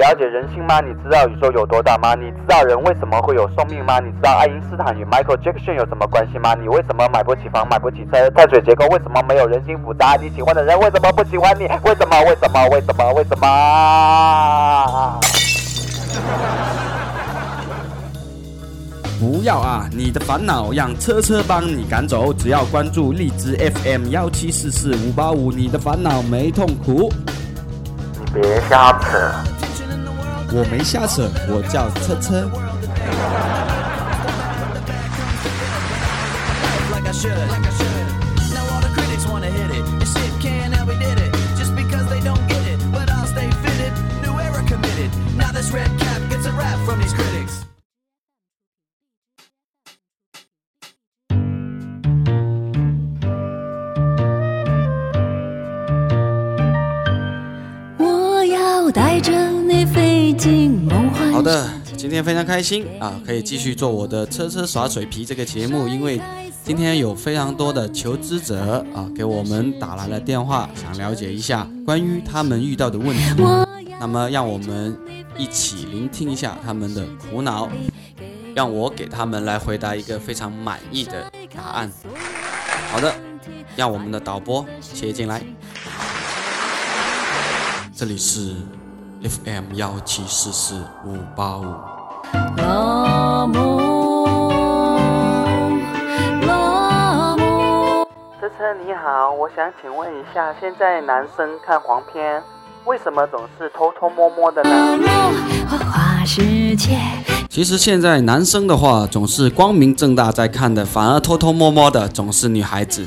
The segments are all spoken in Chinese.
了解人性吗？你知道宇宙有多大吗？你知道人为什么会有寿命吗？你知道爱因斯坦与 Michael Jackson 有什么关系吗？你为什么买不起房、买不起车？碳水结构为什么没有人心复杂？你喜欢的人为什么不喜欢你？为什么？为什么？为什么？为什么？不要啊！你的烦恼让车车帮你赶走，只要关注荔枝 FM 幺七四四五八五，你的烦恼没痛苦。你别瞎扯！我没瞎扯，我叫车车。好的，今天非常开心啊，可以继续做我的车车耍水皮这个节目，因为今天有非常多的求知者啊给我们打来了电话，想了解一下关于他们遇到的问题，那么让我们一起聆听一下他们的苦恼，让我给他们来回答一个非常满意的答案。好的，让我们的导播切进来，这里是。FM 幺七四四五八五。车车你好，我想请问一下，现在男生看黄片，为什么总是偷偷摸摸的呢？其实现在男生的话，总是光明正大在看的，反而偷偷摸摸的总是女孩子。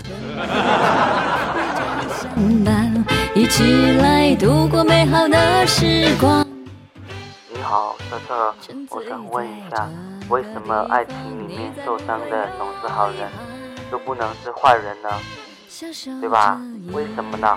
起来度过美好的时光。你好，车车，我想问一下，为什么爱情里面受伤的总是好人，就不能是坏人呢？对吧？为什么呢？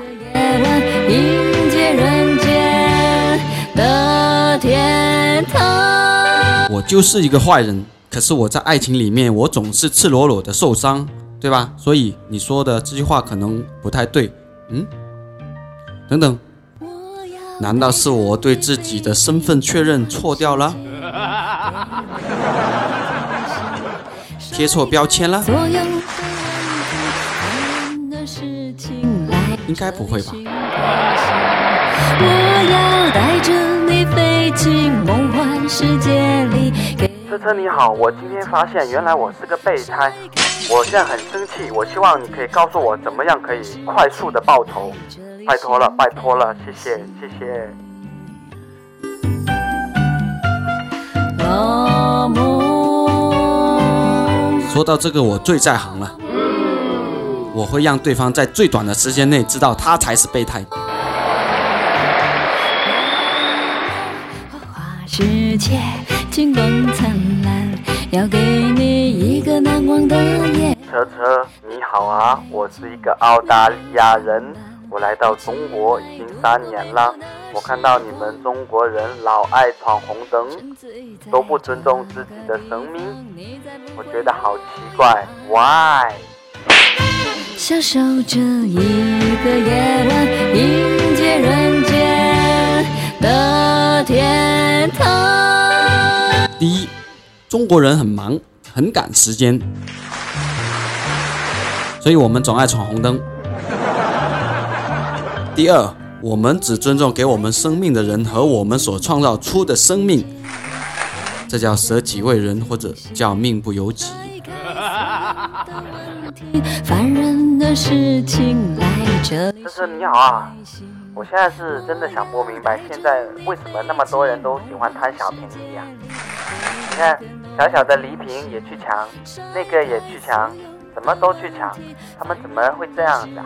我就是一个坏人，可是我在爱情里面，我总是赤裸裸的受伤，对吧？所以你说的这句话可能不太对，嗯？等等，难道是我对自己的身份确认错掉了？贴错标签了？应该不会吧？车车你好，我今天发现原来我是个备胎，我现在很生气，我希望你可以告诉我怎么样可以快速的报仇。拜托了，拜托了，谢谢，谢谢。说到这个，我最在行了，我会让对方在最短的时间内知道他才是备胎。世界金光灿烂，要给你一个难忘的夜。车车，你好啊，我是一个澳大利亚人。我来到中国已经三年了，我看到你们中国人老爱闯红灯，都不尊重自己的生命，我觉得好奇怪，Why？享受这一个夜晚，迎接人间的天堂。第一，中国人很忙，很赶时间，所以我们总爱闯红灯。第二，我们只尊重给我们生命的人和我们所创造出的生命，这叫舍己为人，或者叫命不由己。这是你好啊，我现在是真的想不明白，现在为什么那么多人都喜欢贪小便宜呀？你看，小小的礼品也去抢，那个也去抢。什么都去抢，他们怎么会这样的？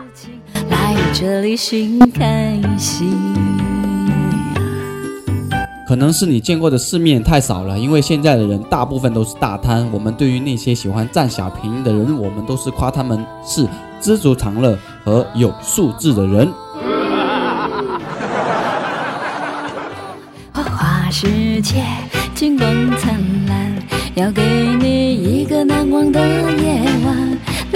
可能是你见过的世面太少了，因为现在的人大部分都是大贪。我们对于那些喜欢占小便宜的人，我们都是夸他们是知足常乐和有素质的人。花花世界，金光灿烂，要给你一个难忘的。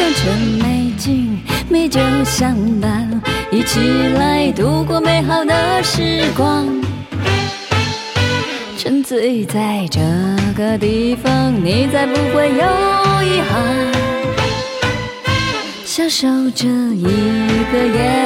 良辰美景，美酒相伴，一起来度过美好的时光。沉醉在这个地方，你再不会有遗憾。享受这一个夜，